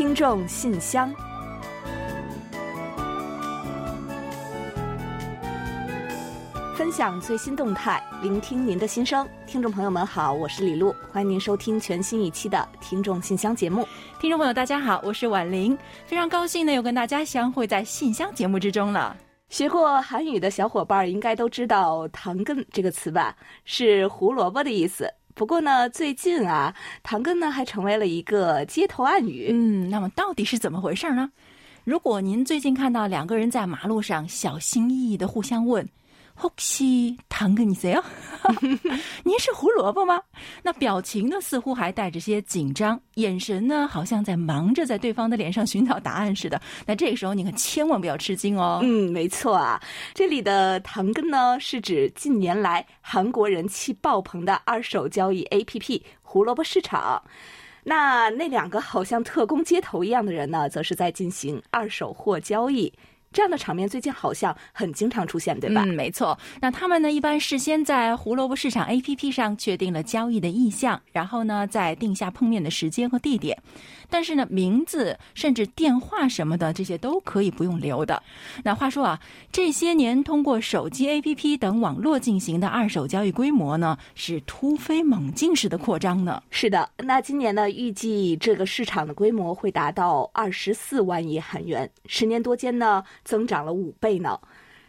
听众信箱，分享最新动态，聆听您的心声。听众朋友们好，我是李璐，欢迎您收听全新一期的《听众信箱》节目。听众朋友，大家好，我是婉玲，非常高兴呢，又跟大家相会在信箱节目之中了。学过韩语的小伙伴应该都知道“糖根”这个词吧，是胡萝卜的意思。不过呢，最近啊，唐根呢还成为了一个街头暗语。嗯，那么到底是怎么回事呢？如果您最近看到两个人在马路上小心翼翼的互相问。 혹시당근이세 요？ 您是胡萝卜吗？那表情呢，似乎还带着些紧张，眼神呢，好像在忙着在对方的脸上寻找答案似的。那这个时候，你可千万不要吃惊哦。嗯，没错啊，这里的糖根呢，是指近年来韩国人气爆棚的二手交易 APP 胡萝卜市场。那那两个好像特工接头一样的人呢，则是在进行二手货交易。 这样的场面最近好像很经常出现，对吧？嗯，没错。那他们呢，一般事先在胡萝卜市场 APP 上确定了交易的意向，然后呢，再定下碰面的时间和地点。但是呢，名字甚至电话什么的，这些都可以不用留的。那话说啊，这些年通过手机 APP 等网络进行的二手交易规模呢，是突飞猛进式的扩张呢。是的，那今年呢，预计这个市场的规模会达到二十四万亿韩元，十年多间呢。增长了五倍呢。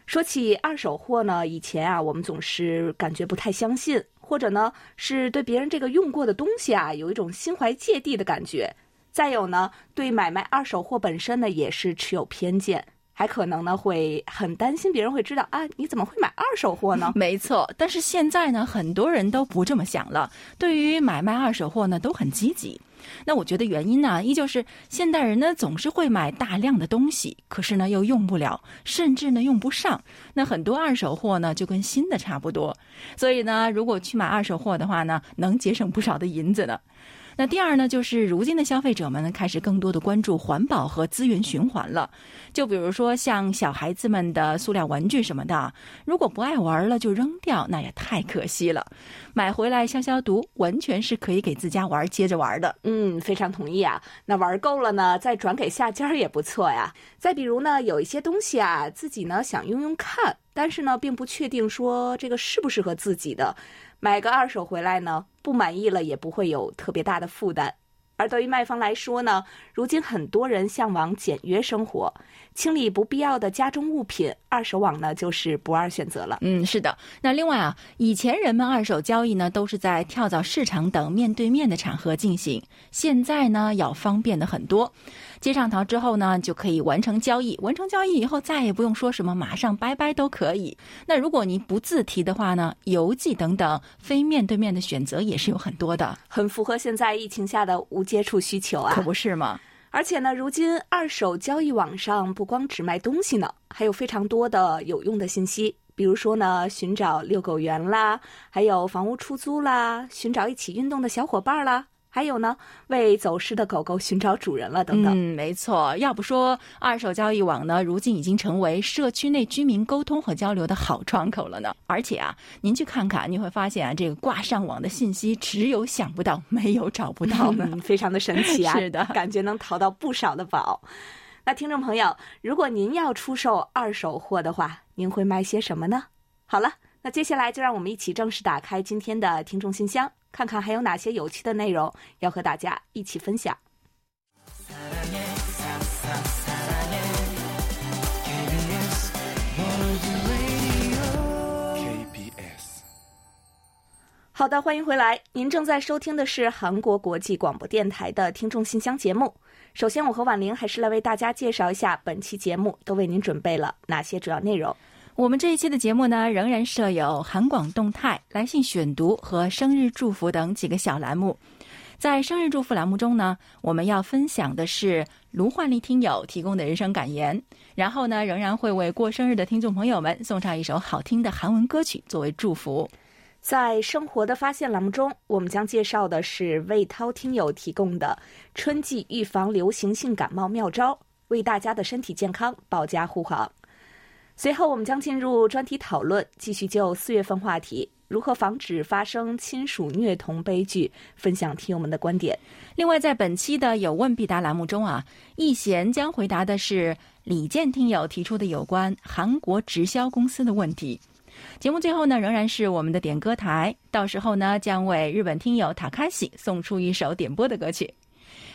说起二手货呢，以前啊，我们总是感觉不太相信，或者呢，是对别人这个用过的东西啊，有一种心怀芥蒂的感觉。再有呢，对买卖二手货本身呢，也是持有偏见，还可能呢，会很担心别人会知道啊，你怎么会买二手货呢？没错，但是现在呢，很多人都不这么想了，对于买卖二手货呢，都很积极。那我觉得原因呢，依旧是现代人呢总是会买大量的东西，可是呢又用不了，甚至呢用不上。那很多二手货呢就跟新的差不多，所以呢如果去买二手货的话呢，能节省不少的银子呢。那第二呢，就是如今的消费者们，开始更多的关注环保和资源循环了。就比如说像小孩子们的塑料玩具什么的，如果不爱玩了就扔掉，那也太可惜了。买回来消消毒，完全是可以给自家玩接着玩的。嗯，非常同意啊。那玩够了呢，再转给下家也不错呀。再比如呢，有一些东西啊，自己呢想用用看，但是呢并不确定说这个适不适合自己的。买个二手回来呢，不满意了也不会有特别大的负担。而对于卖方来说呢，如今很多人向往简约生活，清理不必要的家中物品，二手网呢就是不二选择了。嗯，是的。那另外啊，以前人们二手交易呢都是在跳蚤市场等面对面的场合进行，现在呢要方便的很多。接上淘之后呢，就可以完成交易。完成交易以后，再也不用说什么马上拜拜都可以。那如果您不自提的话呢，邮寄等等非面对面的选择也是有很多的，很符合现在疫情下的无接触需求啊，可不是吗？而且呢，如今二手交易网上不光只卖东西呢，还有非常多的有用的信息，比如说呢，寻找遛狗员啦，还有房屋出租啦，寻找一起运动的小伙伴啦。还有呢，为走失的狗狗寻找主人了等等。嗯，没错。要不说二手交易网呢，如今已经成为社区内居民沟通和交流的好窗口了呢。而且啊，您去看看，你会发现啊，这个挂上网的信息只有想不到，没有找不到呢，非常的神奇啊。是的，感觉能淘到不少的宝。那听众朋友，如果您要出售二手货的话，您会卖些什么呢？好了，那接下来就让我们一起正式打开今天的听众信箱。看看还有哪些有趣的内容要和大家一起分享。好的，欢迎回来。您正在收听的是韩国国际广播电台的听众信箱节目。首先，我和婉玲还是来为大家介绍一下本期节目都为您准备了哪些主要内容。我们这一期的节目呢，仍然设有韩广动态、来信选读和生日祝福等几个小栏目。在生日祝福栏目中呢，我们要分享的是卢焕丽听友提供的人生感言，然后呢，仍然会为过生日的听众朋友们送上一首好听的韩文歌曲作为祝福。在生活的发现栏目中，我们将介绍的是魏涛听友提供的春季预防流行性感冒妙招，为大家的身体健康保驾护航。随后，我们将进入专题讨论，继续就四月份话题如何防止发生亲属虐童悲剧，分享听友们的观点。另外，在本期的有问必答栏目中啊，易贤将回答的是李健听友提出的有关韩国直销公司的问题。节目最后呢，仍然是我们的点歌台，到时候呢，将为日本听友塔卡西送出一首点播的歌曲。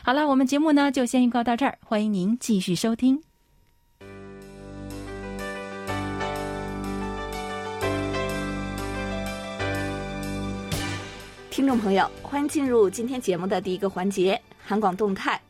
好了，我们节目呢就先预告到这儿，欢迎您继续收听。听众朋友，欢迎进入今天节目的第一个环节——韩广动态。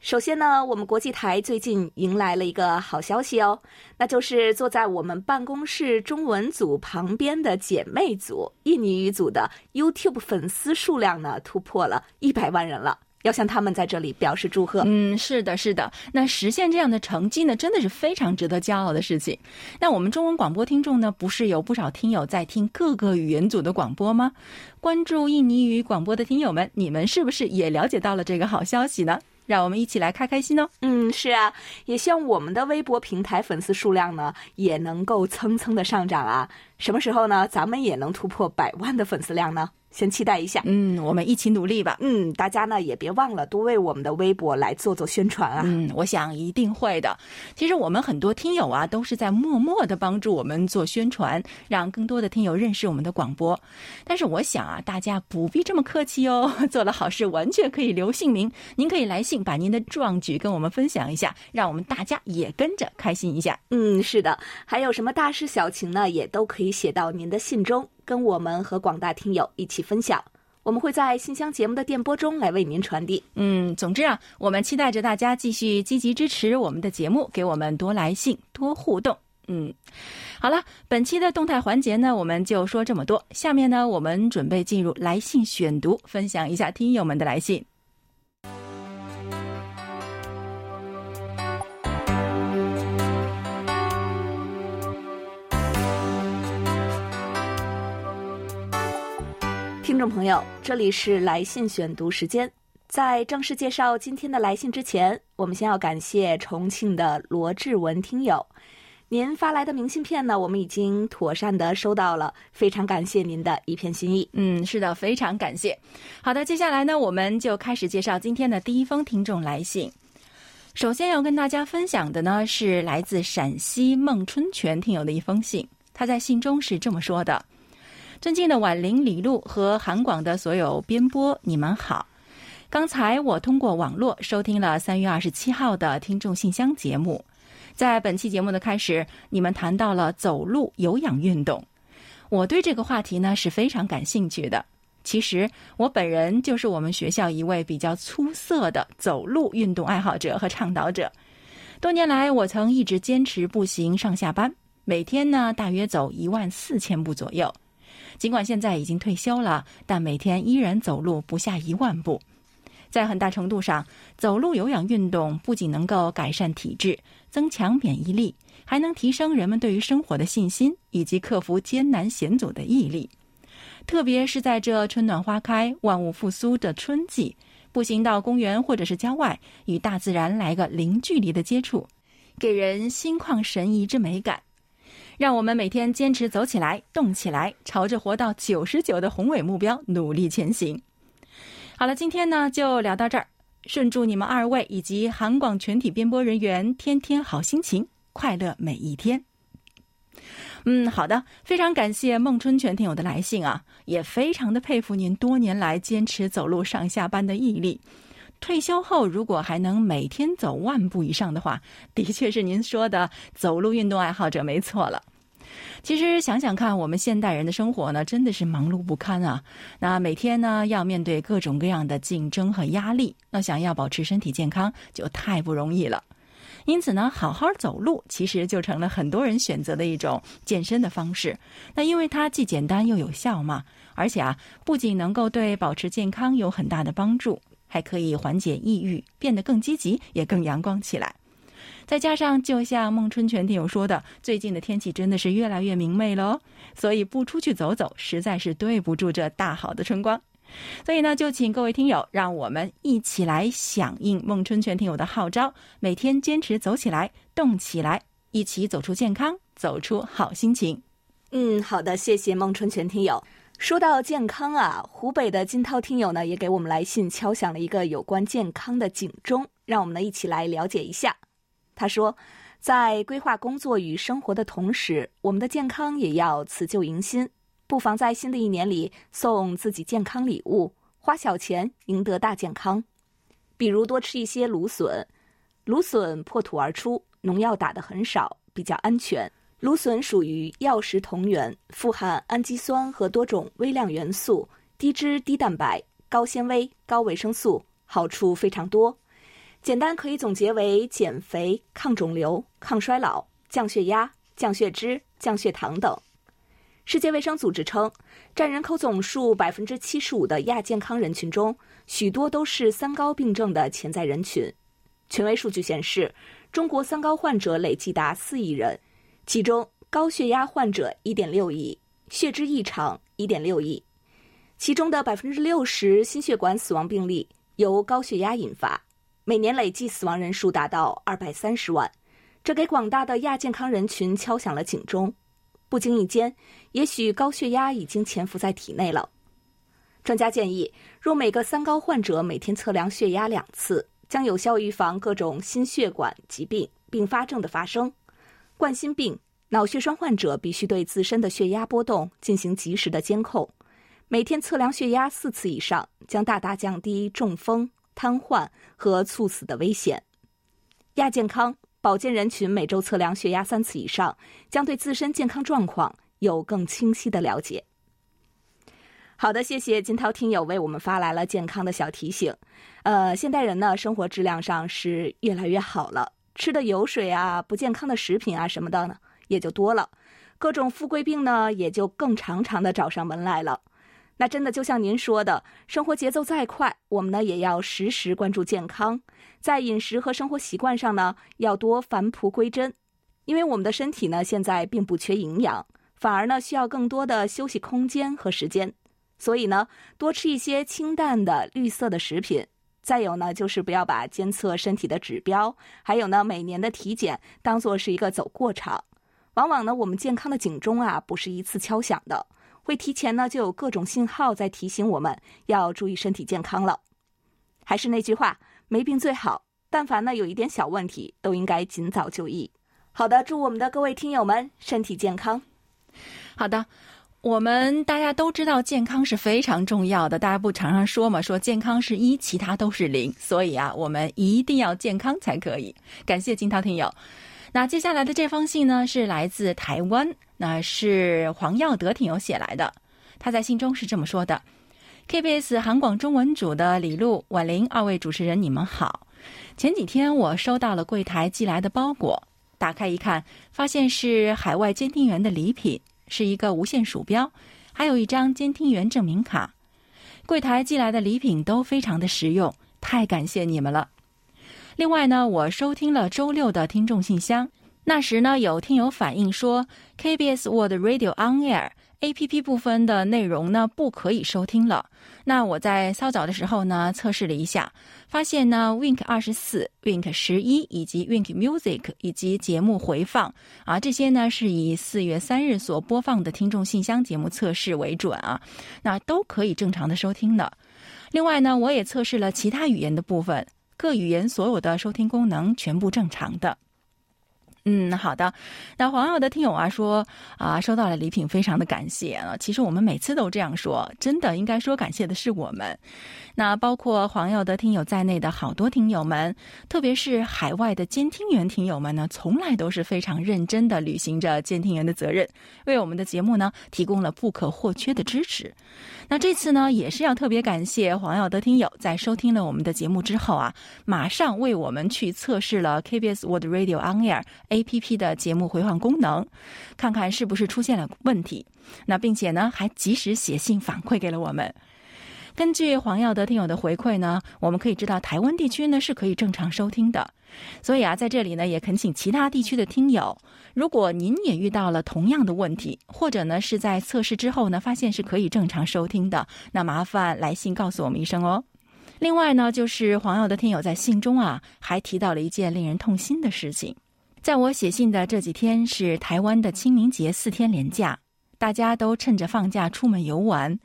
首先呢，我们国际台最近迎来了一个好消息哦，那就是坐在我们办公室中文组旁边的姐妹组印尼语组的 YouTube 粉丝数量呢突破了一百万人了。要向他们在这里表示祝贺。嗯，是的，是的。那实现这样的成绩呢，真的是非常值得骄傲的事情。那我们中文广播听众呢，不是有不少听友在听各个语言组的广播吗？关注印尼语广播的听友们，你们是不是也了解到了这个好消息呢？让我们一起来开开心哦。嗯，是啊，也希望我们的微博平台粉丝数量呢，也能够蹭蹭的上涨啊。什么时候呢？咱们也能突破百万的粉丝量呢？先期待一下，嗯，我们一起努力吧。嗯，大家呢也别忘了多为我们的微博来做做宣传啊。嗯，我想一定会的。其实我们很多听友啊，都是在默默的帮助我们做宣传，让更多的听友认识我们的广播。但是我想啊，大家不必这么客气哦，做了好事完全可以留姓名，您可以来信把您的壮举跟我们分享一下，让我们大家也跟着开心一下。嗯，是的，还有什么大事小情呢，也都可以写到您的信中。跟我们和广大听友一起分享，我们会在信箱节目的电波中来为您传递。嗯，总之啊，我们期待着大家继续积极支持我们的节目，给我们多来信、多互动。嗯，好了，本期的动态环节呢，我们就说这么多。下面呢，我们准备进入来信选读，分享一下听友们的来信。众朋友，这里是来信选读时间。在正式介绍今天的来信之前，我们先要感谢重庆的罗志文听友，您发来的明信片呢，我们已经妥善的收到了，非常感谢您的一片心意。嗯，是的，非常感谢。好的，接下来呢，我们就开始介绍今天的第一封听众来信。首先要跟大家分享的呢，是来自陕西孟春泉听友的一封信，他在信中是这么说的。尊敬的婉玲、李璐和韩广的所有编播，你们好。刚才我通过网络收听了三月二十七号的听众信箱节目，在本期节目的开始，你们谈到了走路有氧运动，我对这个话题呢是非常感兴趣的。其实我本人就是我们学校一位比较出色的走路运动爱好者和倡导者。多年来，我曾一直坚持步行上下班，每天呢大约走一万四千步左右。尽管现在已经退休了，但每天依然走路不下一万步。在很大程度上，走路有氧运动不仅能够改善体质、增强免疫力，还能提升人们对于生活的信心以及克服艰难险阻的毅力。特别是在这春暖花开、万物复苏的春季，步行到公园或者是郊外，与大自然来个零距离的接触，给人心旷神怡之美感。让我们每天坚持走起来、动起来，朝着活到九十九的宏伟目标努力前行。好了，今天呢就聊到这儿。顺祝你们二位以及韩广全体编播人员天天好心情，快乐每一天。嗯，好的，非常感谢孟春全听友的来信啊，也非常的佩服您多年来坚持走路上下班的毅力。退休后如果还能每天走万步以上的话，的确是您说的走路运动爱好者没错了。其实想想看，我们现代人的生活呢，真的是忙碌不堪啊。那每天呢，要面对各种各样的竞争和压力，那想要保持身体健康就太不容易了。因此呢，好好走路其实就成了很多人选择的一种健身的方式。那因为它既简单又有效嘛，而且啊，不仅能够对保持健康有很大的帮助，还可以缓解抑郁，变得更积极，也更阳光起来。再加上，就像孟春全听友说的，最近的天气真的是越来越明媚了哦，所以不出去走走，实在是对不住这大好的春光。所以呢，就请各位听友，让我们一起来响应孟春全听友的号召，每天坚持走起来、动起来，一起走出健康，走出好心情。嗯，好的，谢谢孟春全听友。说到健康啊，湖北的金涛听友呢也给我们来信敲响了一个有关健康的警钟，让我们呢一起来了解一下。他说，在规划工作与生活的同时，我们的健康也要辞旧迎新，不妨在新的一年里送自己健康礼物，花小钱赢得大健康。比如多吃一些芦笋，芦笋破土而出，农药打得很少，比较安全。芦笋属于药食同源，富含氨基酸和多种微量元素，低脂低蛋白，高纤维高维生素，好处非常多。简单可以总结为减肥、抗肿瘤、抗衰老、降血压、降血脂、降血糖等。世界卫生组织称，占人口总数百分之七十五的亚健康人群中，许多都是三高病症的潜在人群。权威数据显示，中国三高患者累计达四亿人。其中，高血压患者1.6亿，血脂异常1.6亿，其中的百分之六十心血管死亡病例由高血压引发，每年累计死亡人数达到230万，这给广大的亚健康人群敲响了警钟。不经意间，也许高血压已经潜伏在体内了。专家建议，若每个三高患者每天测量血压两次，将有效预防各种心血管疾病并发症的发生。冠心病、脑血栓患者必须对自身的血压波动进行及时的监控，每天测量血压四次以上，将大大降低中风、瘫痪和猝死的危险。亚健康保健人群每周测量血压三次以上，将对自身健康状况有更清晰的了解。好的，谢谢金涛听友为我们发来了健康的小提醒。呃，现代人呢，生活质量上是越来越好了。吃的油水啊，不健康的食品啊什么的呢，也就多了，各种富贵病呢也就更常常的找上门来了。那真的就像您说的，生活节奏再快，我们呢也要时时关注健康，在饮食和生活习惯上呢要多返璞归真，因为我们的身体呢现在并不缺营养，反而呢需要更多的休息空间和时间，所以呢多吃一些清淡的绿色的食品。再有呢，就是不要把监测身体的指标，还有呢每年的体检当做是一个走过场。往往呢，我们健康的警钟啊，不是一次敲响的，会提前呢就有各种信号在提醒我们要注意身体健康了。还是那句话，没病最好。但凡呢有一点小问题，都应该尽早就医。好的，祝我们的各位听友们身体健康。好的。我们大家都知道健康是非常重要的，大家不常常说嘛，说健康是一，其他都是零，所以啊，我们一定要健康才可以。感谢金涛听友。那接下来的这封信呢，是来自台湾，那是黄耀德听友写来的。他在信中是这么说的：“KBS 韩广中文组的李璐、婉玲二位主持人，你们好。前几天我收到了柜台寄来的包裹，打开一看，发现是海外监听员的礼品。”是一个无线鼠标，还有一张监听员证明卡。柜台寄来的礼品都非常的实用，太感谢你们了。另外呢，我收听了周六的听众信箱，那时呢有听友反映说，KBS World Radio On Air。A P P 部分的内容呢不可以收听了。那我在稍早的时候呢测试了一下，发现呢 Wink 二十四、Wink 十一以及 Wink Music 以及节目回放啊这些呢是以四月三日所播放的听众信箱节目测试为准啊，那都可以正常的收听的。另外呢我也测试了其他语言的部分，各语言所有的收听功能全部正常的。嗯，好的。那黄耀的听友啊说啊，收到了礼品，非常的感谢啊。其实我们每次都这样说，真的应该说感谢的是我们。那包括黄耀的听友在内的好多听友们，特别是海外的监听员听友们呢，从来都是非常认真的履行着监听员的责任，为我们的节目呢提供了不可或缺的支持。那这次呢，也是要特别感谢黄耀德听友，在收听了我们的节目之后啊，马上为我们去测试了 KBS World Radio On Air。A P P 的节目回放功能，看看是不是出现了问题。那并且呢，还及时写信反馈给了我们。根据黄耀德听友的回馈呢，我们可以知道台湾地区呢是可以正常收听的。所以啊，在这里呢，也恳请其他地区的听友，如果您也遇到了同样的问题，或者呢是在测试之后呢发现是可以正常收听的，那麻烦来信告诉我们一声哦。另外呢，就是黄耀德听友在信中啊，还提到了一件令人痛心的事情。在我写信的这几天是台湾的清明节四天连假，大家都趁着放假出门游玩。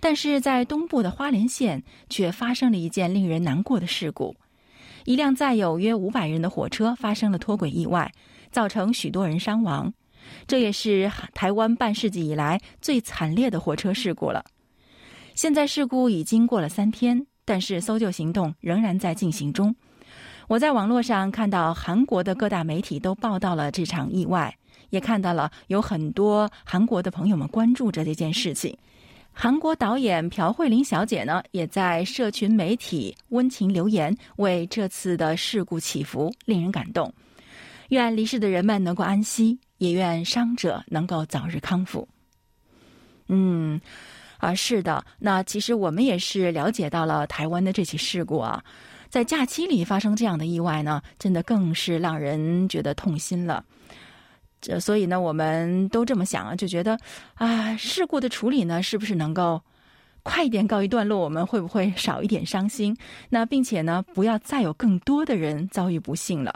但是在东部的花莲县，却发生了一件令人难过的事故：一辆载有约五百人的火车发生了脱轨意外，造成许多人伤亡。这也是台湾半世纪以来最惨烈的火车事故了。现在事故已经过了三天，但是搜救行动仍然在进行中。我在网络上看到韩国的各大媒体都报道了这场意外，也看到了有很多韩国的朋友们关注着这件事情。韩国导演朴慧琳小姐呢，也在社群媒体温情留言，为这次的事故祈福，令人感动。愿离世的人们能够安息，也愿伤者能够早日康复。嗯，啊，是的，那其实我们也是了解到了台湾的这起事故啊，在假期里发生这样的意外呢，真的更是让人觉得痛心了。这所以呢，我们都这么想啊，就觉得啊，事故的处理呢，是不是能够快一点告一段落？我们会不会少一点伤心？那并且呢，不要再有更多的人遭遇不幸了。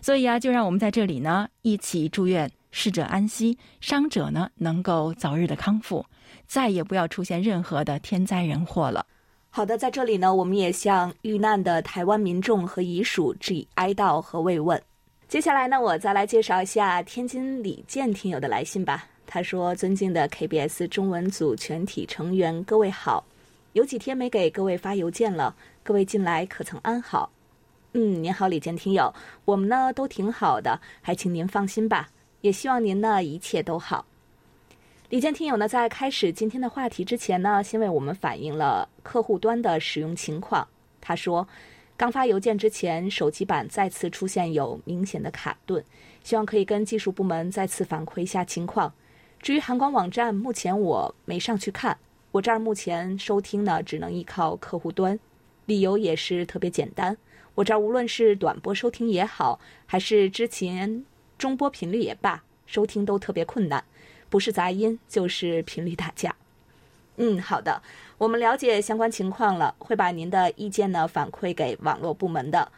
所以啊，就让我们在这里呢，一起祝愿逝者安息，伤者呢能够早日的康复，再也不要出现任何的天灾人祸了。好的，在这里呢，我们也向遇难的台湾民众和遗属致以哀悼和慰问。接下来呢，我再来介绍一下天津李健听友的来信吧。他说：“尊敬的 KBS 中文组全体成员，各位好，有几天没给各位发邮件了，各位近来可曾安好？”嗯，您好，李健听友，我们呢都挺好的，还请您放心吧。也希望您呢一切都好。李健听友呢在开始今天的话题之前呢，先为我们反映了客户端的使用情况。他说，刚发邮件之前，手机版再次出现有明显的卡顿，希望可以跟技术部门再次反馈一下情况。至于韩广网站，目前我没上去看，我这儿目前收听呢只能依靠客户端，理由也是特别简单。我这儿无论是短波收听也好，还是之前中波频率也罢，收听都特别困难，不是杂音就是频率打架。嗯，好的，我们了解相关情况了，会把您的意见呢反馈给网络部门的。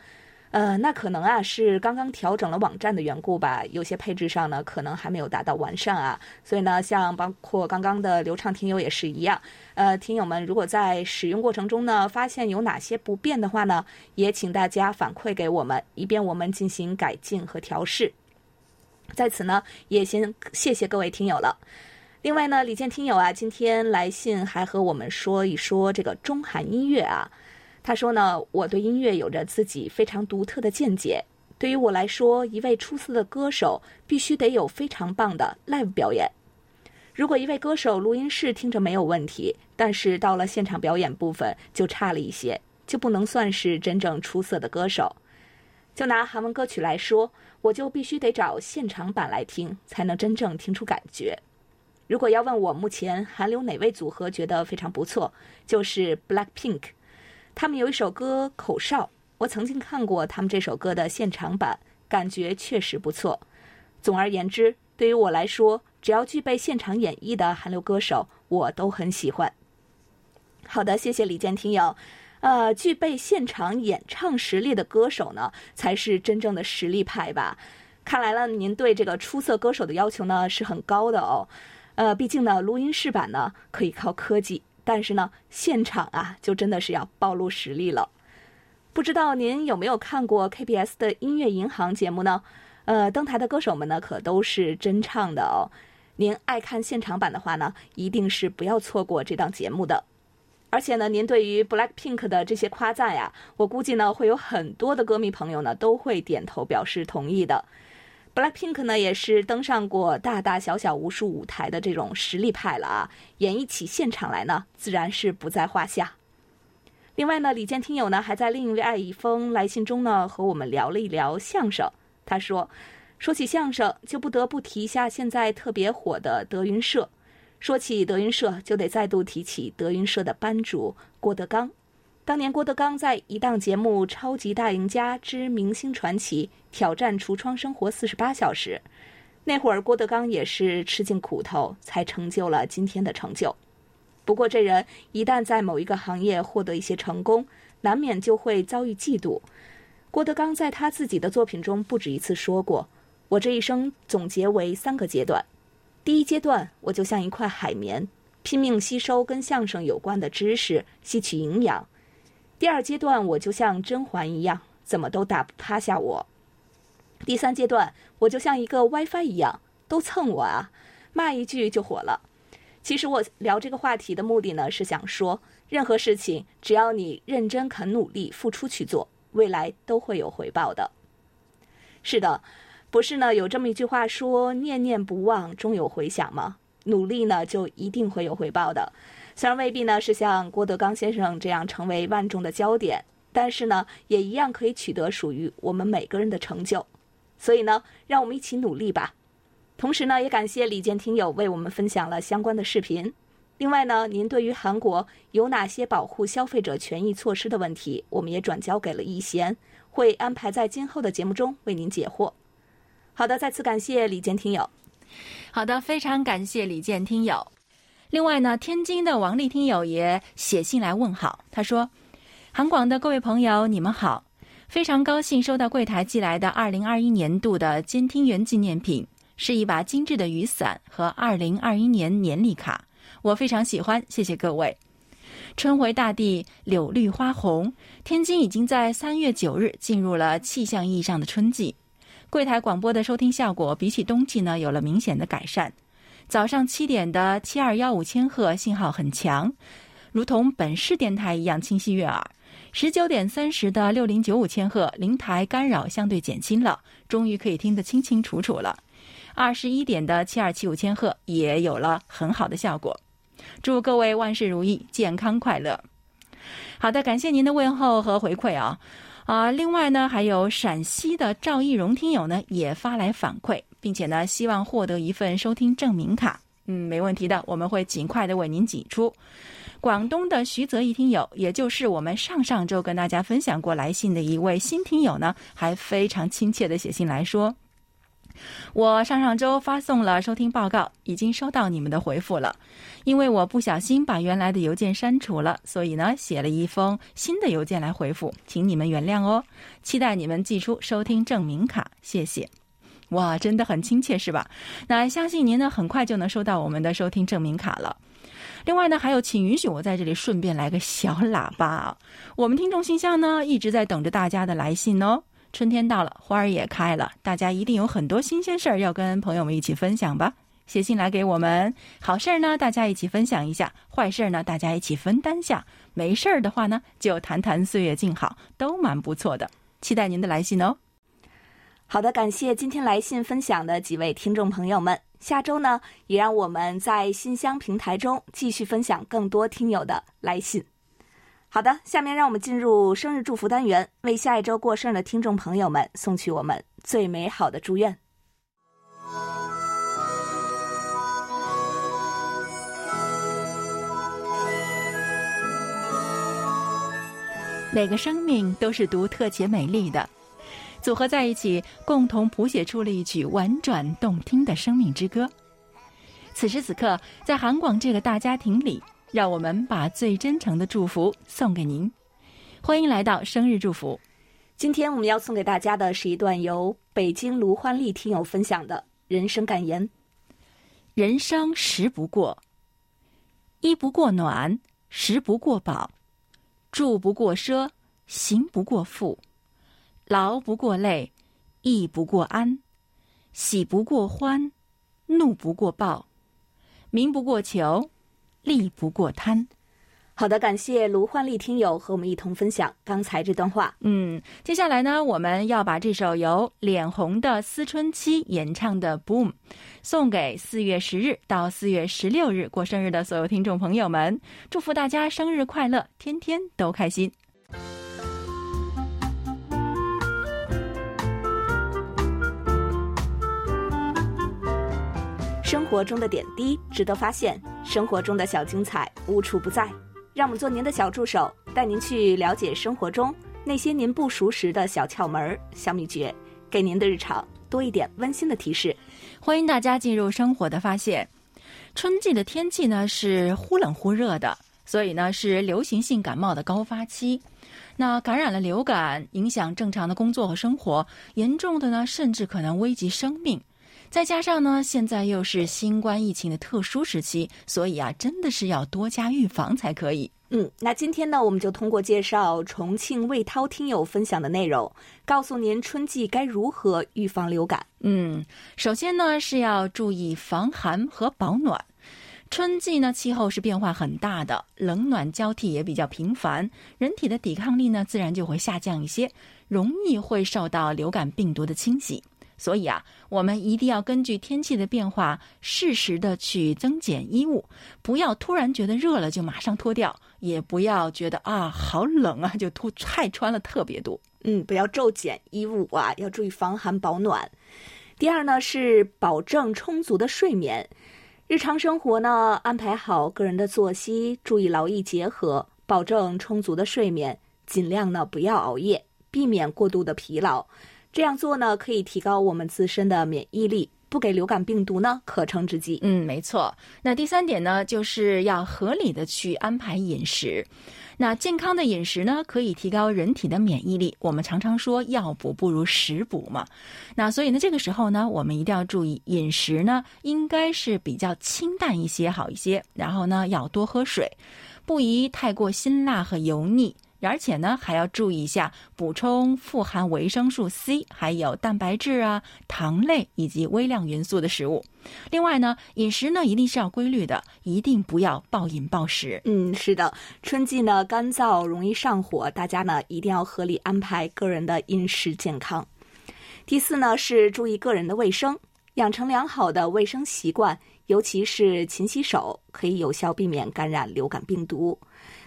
呃，那可能啊是刚刚调整了网站的缘故吧，有些配置上呢可能还没有达到完善啊，所以呢，像包括刚刚的流畅听友也是一样。呃，听友们如果在使用过程中呢发现有哪些不便的话呢，也请大家反馈给我们，以便我们进行改进和调试。在此呢，也先谢谢各位听友了。另外呢，李健听友啊，今天来信还和我们说一说这个中韩音乐啊。他说呢，我对音乐有着自己非常独特的见解。对于我来说，一位出色的歌手必须得有非常棒的 live 表演。如果一位歌手录音室听着没有问题，但是到了现场表演部分就差了一些，就不能算是真正出色的歌手。就拿韩文歌曲来说，我就必须得找现场版来听，才能真正听出感觉。如果要问我目前韩流哪位组合觉得非常不错，就是 Black Pink。他们有一首歌《口哨》，我曾经看过他们这首歌的现场版，感觉确实不错。总而言之，对于我来说，只要具备现场演绎的韩流歌手，我都很喜欢。好的，谢谢李健听友。呃，具备现场演唱实力的歌手呢，才是真正的实力派吧？看来了，您对这个出色歌手的要求呢是很高的哦。呃，毕竟呢，录音室版呢可以靠科技。但是呢，现场啊，就真的是要暴露实力了。不知道您有没有看过 KBS 的音乐银行节目呢？呃，登台的歌手们呢，可都是真唱的哦。您爱看现场版的话呢，一定是不要错过这档节目的。而且呢，您对于 BLACKPINK 的这些夸赞呀，我估计呢，会有很多的歌迷朋友呢，都会点头表示同意的。Blackpink 呢，也是登上过大大小小无数舞台的这种实力派了啊，演绎起现场来呢，自然是不在话下。另外呢，李健听友呢，还在另外一封来信中呢，和我们聊了一聊相声。他说，说起相声，就不得不提一下现在特别火的德云社。说起德云社，就得再度提起德云社的班主郭德纲。当年郭德纲在一档节目《超级大赢家之明星传奇》挑战橱窗生活四十八小时，那会儿郭德纲也是吃尽苦头才成就了今天的成就。不过这人一旦在某一个行业获得一些成功，难免就会遭遇嫉妒。郭德纲在他自己的作品中不止一次说过：“我这一生总结为三个阶段，第一阶段，我就像一块海绵，拼命吸收跟相声有关的知识，吸取营养。第二阶段，我就像甄嬛一样，怎么都打不趴下我。第三阶段，我就像一个 WiFi 一样，都蹭我啊，骂一句就火了。其实我聊这个话题的目的呢，是想说，任何事情只要你认真肯努力付出去做，未来都会有回报的。是的，不是呢？有这么一句话说：“念念不忘，终有回响”吗？努力呢，就一定会有回报的。虽然未必呢是像郭德纲先生这样成为万众的焦点，但是呢，也一样可以取得属于我们每个人的成就。所以呢，让我们一起努力吧。同时呢，也感谢李健听友为我们分享了相关的视频。另外呢，您对于韩国有哪些保护消费者权益措施的问题，我们也转交给了易贤，会安排在今后的节目中为您解惑。好的，再次感谢李健听友。好的，非常感谢李健听友。另外呢，天津的王丽听友也写信来问好，他说：“韩广的各位朋友，你们好，非常高兴收到柜台寄来的二零二一年度的监听员纪念品。”是一把精致的雨伞和二零二一年年历卡，我非常喜欢，谢谢各位。春回大地，柳绿花红，天津已经在三月九日进入了气象意义上的春季。柜台广播的收听效果比起冬季呢有了明显的改善。早上七点的七二幺五千赫信号很强，如同本市电台一样清晰悦耳。十九点三十的六零九五千赫灵台干扰相对减轻了，终于可以听得清清楚楚了。二十一点的七二七五千赫也有了很好的效果，祝各位万事如意，健康快乐。好的，感谢您的问候和回馈啊啊！另外呢，还有陕西的赵义荣听友呢也发来反馈，并且呢希望获得一份收听证明卡。嗯，没问题的，我们会尽快的为您寄出。广东的徐泽一听友，也就是我们上上周跟大家分享过来信的一位新听友呢，还非常亲切的写信来说。我上上周发送了收听报告，已经收到你们的回复了。因为我不小心把原来的邮件删除了，所以呢写了一封新的邮件来回复，请你们原谅哦。期待你们寄出收听证明卡，谢谢。哇，真的很亲切是吧？那相信您呢很快就能收到我们的收听证明卡了。另外呢，还有，请允许我在这里顺便来个小喇叭啊！我们听众信箱呢一直在等着大家的来信哦。春天到了，花儿也开了，大家一定有很多新鲜事儿要跟朋友们一起分享吧？写信来给我们，好事儿呢，大家一起分享一下；坏事儿呢，大家一起分担下；没事儿的话呢，就谈谈岁月静好，都蛮不错的。期待您的来信哦。好的，感谢今天来信分享的几位听众朋友们。下周呢，也让我们在信箱平台中继续分享更多听友的来信。好的，下面让我们进入生日祝福单元，为下一周过生日的听众朋友们送去我们最美好的祝愿。每个生命都是独特且美丽的，组合在一起，共同谱写出了一曲婉转动听的生命之歌。此时此刻，在韩广这个大家庭里。让我们把最真诚的祝福送给您，欢迎来到生日祝福。今天我们要送给大家的是一段由北京卢欢丽听友分享的人生感言：人生食不过，衣不过暖，食不过饱，住不过奢，行不过富，劳不过累，逸不过安，喜不过欢，怒不过暴，名不过求。利不过贪。好的，感谢卢焕丽听友和我们一同分享刚才这段话。嗯，接下来呢，我们要把这首由脸红的思春期演唱的《Boom》送给四月十日到四月十六日过生日的所有听众朋友们，祝福大家生日快乐，天天都开心。生活中的点滴值得发现，生活中的小精彩无处不在。让我们做您的小助手，带您去了解生活中那些您不熟识的小窍门、小秘诀，给您的日常多一点温馨的提示。欢迎大家进入生活的发现。春季的天气呢是忽冷忽热的，所以呢是流行性感冒的高发期。那感染了流感，影响正常的工作和生活，严重的呢甚至可能危及生命。再加上呢，现在又是新冠疫情的特殊时期，所以啊，真的是要多加预防才可以。嗯，那今天呢，我们就通过介绍重庆魏涛听友分享的内容，告诉您春季该如何预防流感。嗯，首先呢是要注意防寒和保暖。春季呢，气候是变化很大的，冷暖交替也比较频繁，人体的抵抗力呢自然就会下降一些，容易会受到流感病毒的侵袭。所以啊，我们一定要根据天气的变化，适时的去增减衣物，不要突然觉得热了就马上脱掉，也不要觉得啊好冷啊就脱太 穿了特别多。嗯，不要骤减衣物啊，要注意防寒保暖。第二呢是保证充足的睡眠，日常生活呢安排好个人的作息，注意劳逸结合，保证充足的睡眠，尽量呢不要熬夜，避免过度的疲劳。这样做呢，可以提高我们自身的免疫力，不给流感病毒呢可乘之机。嗯，没错。那第三点呢，就是要合理的去安排饮食。那健康的饮食呢，可以提高人体的免疫力。我们常常说药补不如食补嘛。那所以呢，这个时候呢，我们一定要注意饮食呢，应该是比较清淡一些好一些。然后呢，要多喝水，不宜太过辛辣和油腻。而且呢，还要注意一下补充富含维生素 C、还有蛋白质啊、糖类以及微量元素的食物。另外呢，饮食呢一定是要规律的，一定不要暴饮暴食。嗯，是的，春季呢干燥容易上火，大家呢一定要合理安排个人的饮食健康。第四呢是注意个人的卫生，养成良好的卫生习惯，尤其是勤洗手，可以有效避免感染流感病毒。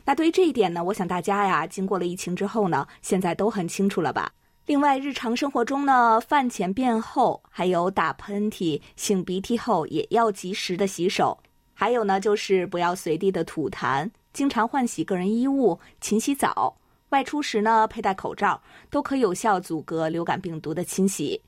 那对于这一点呢，我想大家呀，经过了疫情之后呢，现在都很清楚了吧？另外，日常生活中呢，饭前便后，还有打喷嚏、擤鼻涕后，也要及时的洗手。还有呢，就是不要随地的吐痰，经常换洗个人衣物，勤洗澡。外出时呢，佩戴口罩，都可有效阻隔流感病毒的侵袭。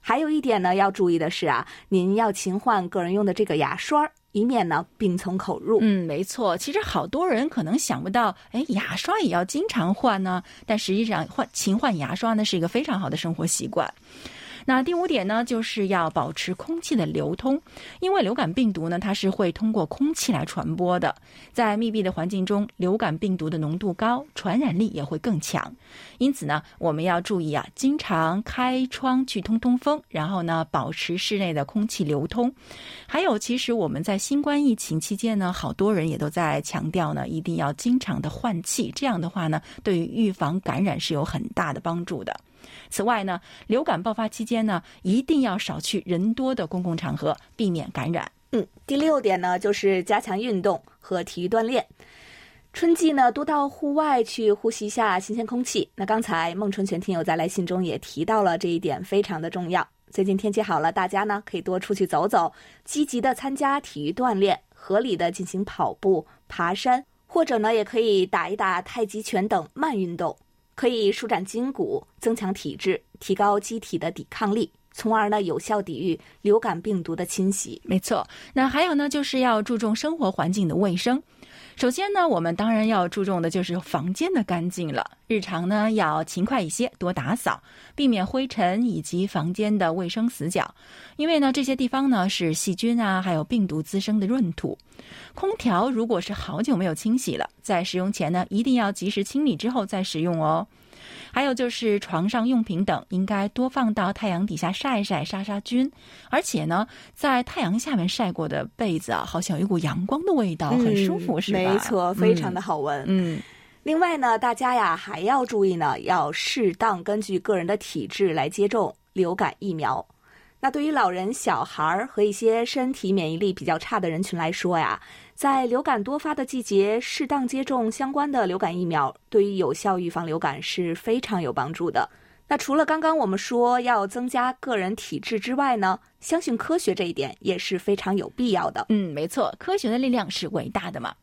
还有一点呢，要注意的是啊，您要勤换个人用的这个牙刷。以免呢病从口入。嗯，没错。其实好多人可能想不到，哎，牙刷也要经常换呢。但实际上，换勤换牙刷呢是一个非常好的生活习惯。那第五点呢，就是要保持空气的流通，因为流感病毒呢，它是会通过空气来传播的。在密闭的环境中，流感病毒的浓度高，传染力也会更强。因此呢，我们要注意啊，经常开窗去通通风，然后呢，保持室内的空气流通。还有，其实我们在新冠疫情期间呢，好多人也都在强调呢，一定要经常的换气，这样的话呢，对于预防感染是有很大的帮助的。此外呢，流感爆发期间呢，一定要少去人多的公共场合，避免感染。嗯，第六点呢，就是加强运动和体育锻炼。春季呢，多到户外去呼吸一下新鲜空气。那刚才孟春全听友在来信中也提到了这一点，非常的重要。最近天气好了，大家呢可以多出去走走，积极的参加体育锻炼，合理的进行跑步、爬山，或者呢也可以打一打太极拳等慢运动。可以舒展筋骨，增强体质，提高机体的抵抗力，从而呢有效抵御流感病毒的侵袭。没错，那还有呢，就是要注重生活环境的卫生。首先呢，我们当然要注重的就是房间的干净了。日常呢要勤快一些，多打扫，避免灰尘以及房间的卫生死角。因为呢，这些地方呢是细菌啊，还有病毒滋生的闰土。空调如果是好久没有清洗了，在使用前呢，一定要及时清理之后再使用哦。还有就是床上用品等，应该多放到太阳底下晒晒，杀杀菌。而且呢，在太阳下面晒过的被子啊，好像有一股阳光的味道，很舒服，是吧？没错，非常的好闻。嗯。另外呢，大家呀还要注意呢，要适当根据个人的体质来接种流感疫苗。那对于老人、小孩儿和一些身体免疫力比较差的人群来说呀，在流感多发的季节，适当接种相关的流感疫苗，对于有效预防流感是非常有帮助的。那除了刚刚我们说要增加个人体质之外呢，相信科学这一点也是非常有必要的。嗯，没错，科学的力量是伟大的嘛。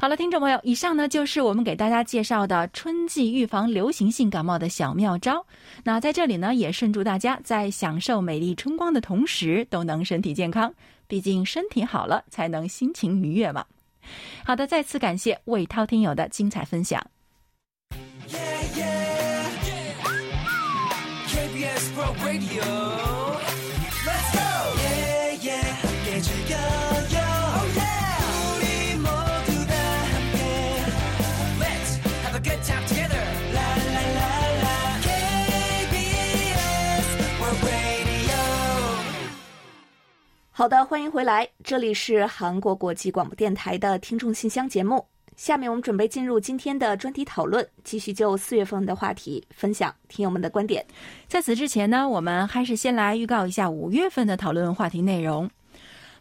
好了，听众朋友，以上呢就是我们给大家介绍的春季预防流行性感冒的小妙招。那在这里呢，也顺祝大家在享受美丽春光的同时，都能身体健康。毕竟身体好了，才能心情愉悦嘛。好的，再次感谢魏涛听友的精彩分享。好的，欢迎回来，这里是韩国国际广播电台的听众信箱节目。下面我们准备进入今天的专题讨论，继续就四月份的话题分享听友们的观点。在此之前呢，我们还是先来预告一下五月份的讨论话题内容。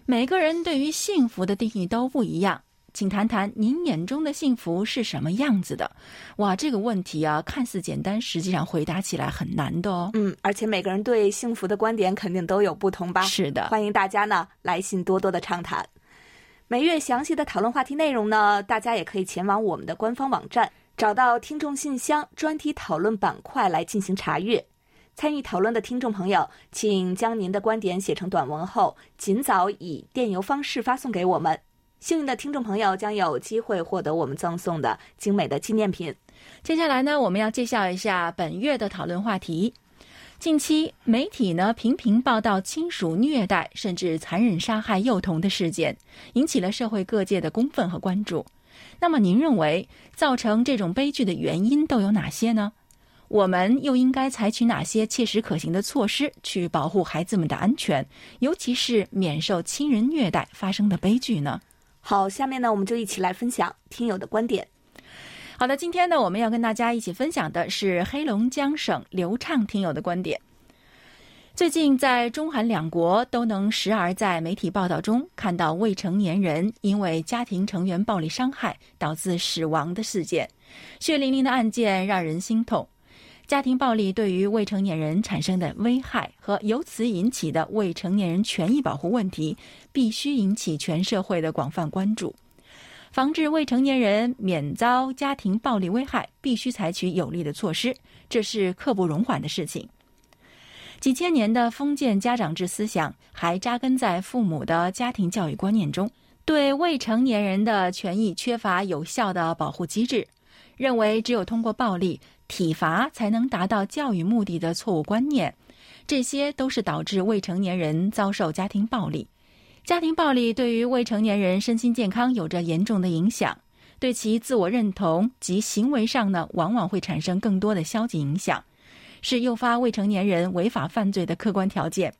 每个人对于幸福的定义都不一样，请谈谈您眼中的幸福是什么样子的？哇，这个问题啊，看似简单，实际上回答起来很难的哦。嗯，而且每个人对幸福的观点肯定都有不同吧？是的，欢迎大家呢来信多多的畅谈。每月详细的讨论话题内容呢，大家也可以前往我们的官方网站，找到听众信箱专题讨论板块来进行查阅。参与讨论的听众朋友，请将您的观点写成短文后，尽早以电邮方式发送给我们。幸运的听众朋友将有机会获得我们赠送的精美的纪念品。接下来呢，我们要介绍一下本月的讨论话题。近期媒体呢频频报道亲属虐待甚至残忍杀害幼童的事件，引起了社会各界的公愤和关注。那么，您认为造成这种悲剧的原因都有哪些呢？我们又应该采取哪些切实可行的措施去保护孩子们的安全，尤其是免受亲人虐待发生的悲剧呢？好，下面呢我们就一起来分享听友的观点。好的，今天呢，我们要跟大家一起分享的是黑龙江省刘畅听友的观点。最近，在中韩两国都能时而在媒体报道中看到未成年人因为家庭成员暴力伤害导致死亡的事件，血淋淋的案件让人心痛。家庭暴力对于未成年人产生的危害和由此引起的未成年人权益保护问题，必须引起全社会的广泛关注。防治未成年人免遭家庭暴力危害，必须采取有力的措施，这是刻不容缓的事情。几千年的封建家长制思想还扎根在父母的家庭教育观念中，对未成年人的权益缺乏有效的保护机制，认为只有通过暴力体罚才能达到教育目的的错误观念，这些都是导致未成年人遭受家庭暴力。家庭暴力对于未成年人身心健康有着严重的影响，对其自我认同及行为上呢，往往会产生更多的消极影响，是诱发未成年人违法犯罪的客观条件。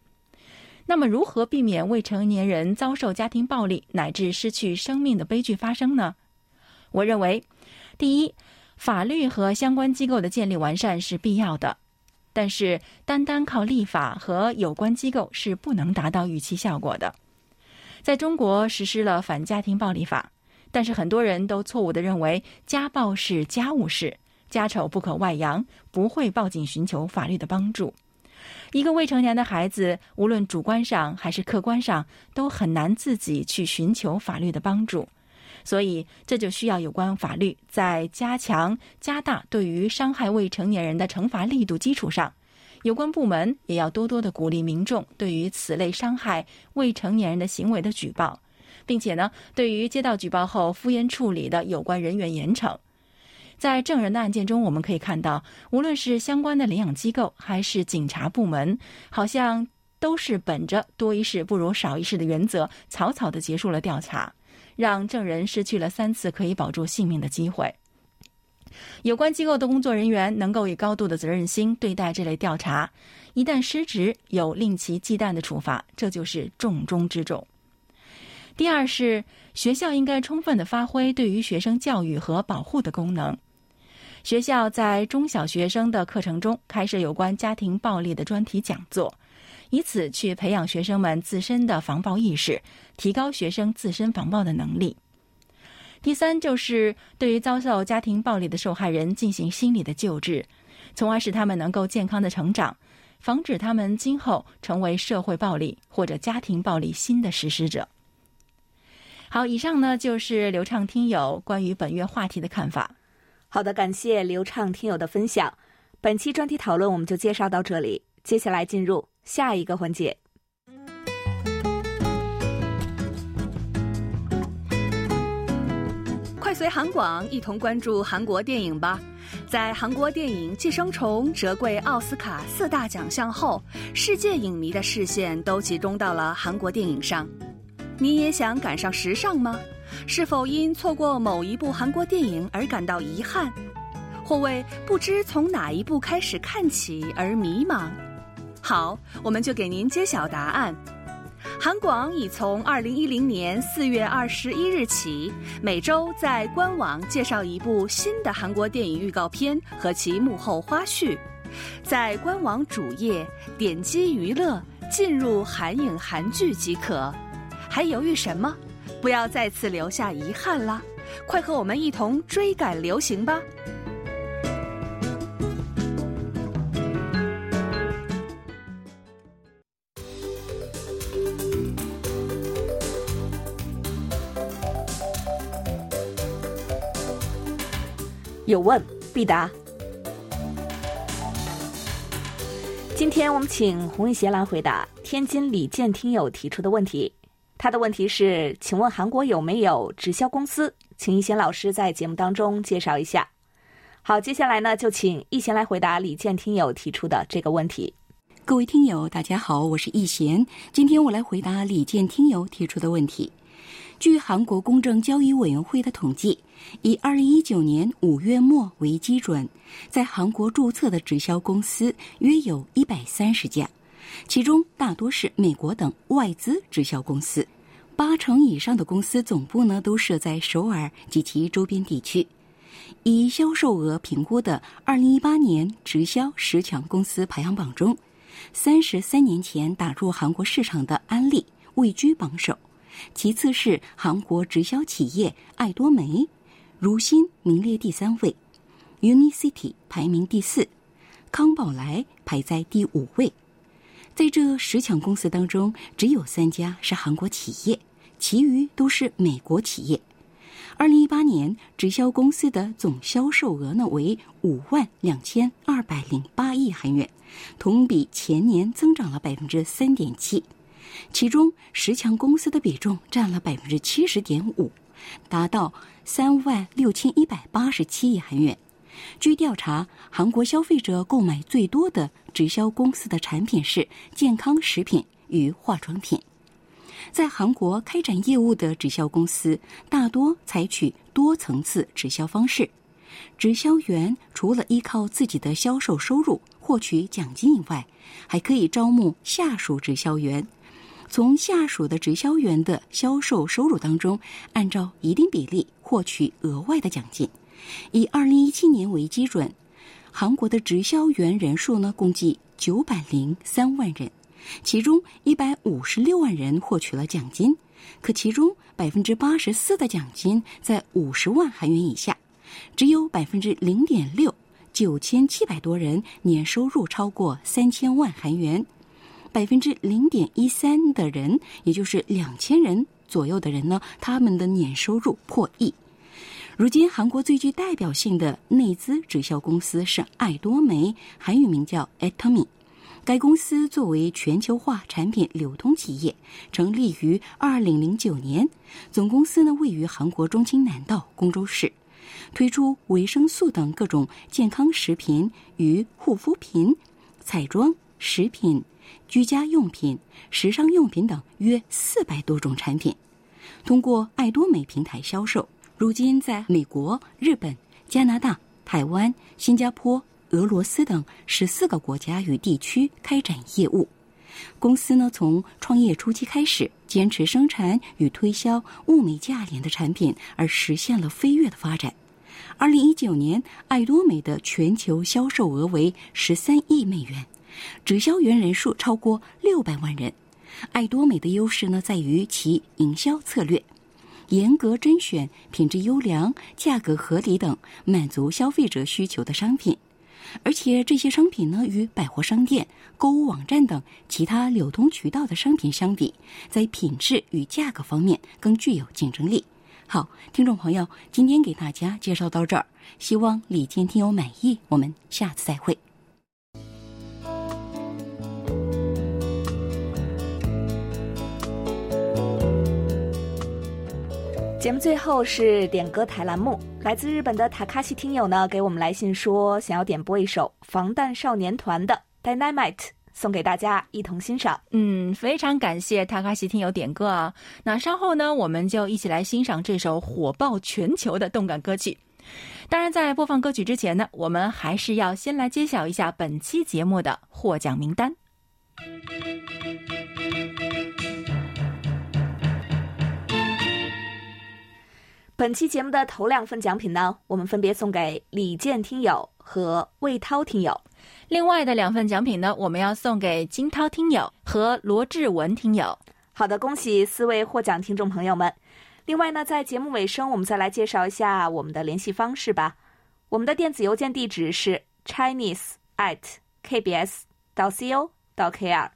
那么，如何避免未成年人遭受家庭暴力乃至失去生命的悲剧发生呢？我认为，第一，法律和相关机构的建立完善是必要的，但是单单靠立法和有关机构是不能达到预期效果的。在中国实施了反家庭暴力法，但是很多人都错误的认为家暴是家务事，家丑不可外扬，不会报警寻求法律的帮助。一个未成年的孩子，无论主观上还是客观上，都很难自己去寻求法律的帮助。所以，这就需要有关法律在加强、加大对于伤害未成年人的惩罚力度基础上。有关部门也要多多的鼓励民众对于此类伤害未成年人的行为的举报，并且呢，对于接到举报后敷衍处理的有关人员严惩。在证人的案件中，我们可以看到，无论是相关的领养机构还是警察部门，好像都是本着多一事不如少一事的原则，草草的结束了调查，让证人失去了三次可以保住性命的机会。有关机构的工作人员能够以高度的责任心对待这类调查，一旦失职，有令其忌惮的处罚，这就是重中之重。第二是学校应该充分的发挥对于学生教育和保护的功能。学校在中小学生的课程中开设有关家庭暴力的专题讲座，以此去培养学生们自身的防暴意识，提高学生自身防暴的能力。第三，就是对于遭受家庭暴力的受害人进行心理的救治，从而使他们能够健康的成长，防止他们今后成为社会暴力或者家庭暴力新的实施者。好，以上呢就是流畅听友关于本月话题的看法。好的，感谢流畅听友的分享。本期专题讨论我们就介绍到这里，接下来进入下一个环节。快随韩广一同关注韩国电影吧！在韩国电影《寄生虫》折桂奥斯卡四大奖项后，世界影迷的视线都集中到了韩国电影上。你也想赶上时尚吗？是否因错过某一部韩国电影而感到遗憾，或为不知从哪一部开始看起而迷茫？好，我们就给您揭晓答案。韩广已从二零一零年四月二十一日起，每周在官网介绍一部新的韩国电影预告片和其幕后花絮。在官网主页点击娱乐，进入韩影韩剧即可。还犹豫什么？不要再次留下遗憾啦！快和我们一同追赶流行吧！有问必答。今天我们请洪玉贤来回答天津李健听友提出的问题。他的问题是：请问韩国有没有直销公司？请一贤老师在节目当中介绍一下。好，接下来呢，就请一贤来回答李健听友提出的这个问题。各位听友，大家好，我是易贤，今天我来回答李健听友提出的问题。据韩国公正交易委员会的统计，以二零一九年五月末为基准，在韩国注册的直销公司约有一百三十家，其中大多是美国等外资直销公司，八成以上的公司总部呢都设在首尔及其周边地区。以销售额评估的二零一八年直销十强公司排行榜中，三十三年前打入韩国市场的安利位居榜首。其次是韩国直销企业爱多美，如新名列第三位，Unicity 排名第四，康宝莱排在第五位。在这十强公司当中，只有三家是韩国企业，其余都是美国企业。二零一八年直销公司的总销售额呢为五万两千二百零八亿韩元，同比前年增长了百分之三点七。其中十强公司的比重占了百分之七十点五，达到三万六千一百八十七亿韩元。据调查，韩国消费者购买最多的直销公司的产品是健康食品与化妆品。在韩国开展业务的直销公司大多采取多层次直销方式，直销员除了依靠自己的销售收入获取奖金以外，还可以招募下属直销员。从下属的直销员的销售收入当中，按照一定比例获取额外的奖金。以二零一七年为基准，韩国的直销员人数呢共计九百零三万人，其中一百五十六万人获取了奖金，可其中百分之八十四的奖金在五十万韩元以下，只有百分之零点六九千七百多人年收入超过三千万韩元。百分之零点一三的人，也就是两千人左右的人呢，他们的年收入破亿。如今，韩国最具代表性的内资直销公司是爱多美，韩语名叫 Atomy。该公司作为全球化产品流通企业，成立于二零零九年，总公司呢位于韩国中青南道公州市，推出维生素等各种健康食品与护肤品、彩妆食品。居家用品、时尚用品等约四百多种产品，通过爱多美平台销售。如今，在美国、日本、加拿大、台湾、新加坡、俄罗斯等十四个国家与地区开展业务。公司呢，从创业初期开始，坚持生产与推销物美价廉的产品，而实现了飞跃的发展。二零一九年，爱多美的全球销售额为十三亿美元。直销员人数超过六百万人，爱多美的优势呢在于其营销策略，严格甄选品质优良、价格合理等满足消费者需求的商品，而且这些商品呢与百货商店、购物网站等其他流通渠道的商品相比，在品质与价格方面更具有竞争力。好，听众朋友，今天给大家介绍到这儿，希望李健听友满意，我们下次再会。节目最后是点歌台栏目，来自日本的塔卡西听友呢给我们来信说，想要点播一首防弹少年团的《Dynamite》，送给大家一同欣赏。嗯，非常感谢塔卡西听友点歌啊。那稍后呢，我们就一起来欣赏这首火爆全球的动感歌曲。当然，在播放歌曲之前呢，我们还是要先来揭晓一下本期节目的获奖名单。本期节目的头两份奖品呢，我们分别送给李健听友和魏涛听友。另外的两份奖品呢，我们要送给金涛听友和罗志文听友。好的，恭喜四位获奖听众朋友们。另外呢，在节目尾声，我们再来介绍一下我们的联系方式吧。我们的电子邮件地址是 chinese at kbs 到 co 到 kr。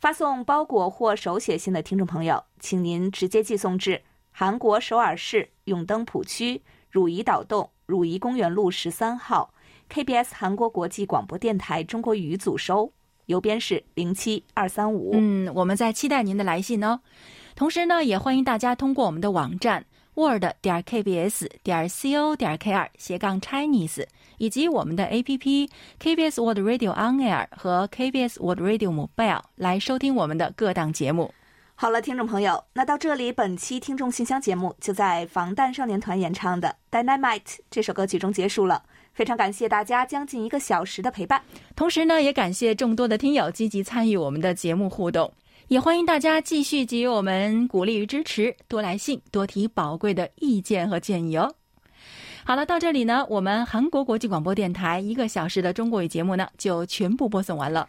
发送包裹或手写信的听众朋友，请您直接寄送至韩国首尔市永登浦区汝矣岛洞汝矣公园路十三号 KBS 韩国国际广播电台中国语组收，邮编是零七二三五。嗯，我们在期待您的来信哦。同时呢，也欢迎大家通过我们的网站 word 点 kbs 点 co 点 kr 斜杠 Chinese，以及我们的 APP KBS World Radio On Air 和 KBS World Radio Mobile 来收听我们的各档节目。好了，听众朋友，那到这里，本期听众信箱节目就在防弹少年团演唱的《Dynamite》这首歌曲中结束了。非常感谢大家将近一个小时的陪伴，同时呢，也感谢众多的听友积极参与我们的节目互动。也欢迎大家继续给予我们鼓励与支持，多来信，多提宝贵的意见和建议哦。好了，到这里呢，我们韩国国际广播电台一个小时的中国语节目呢，就全部播送完了。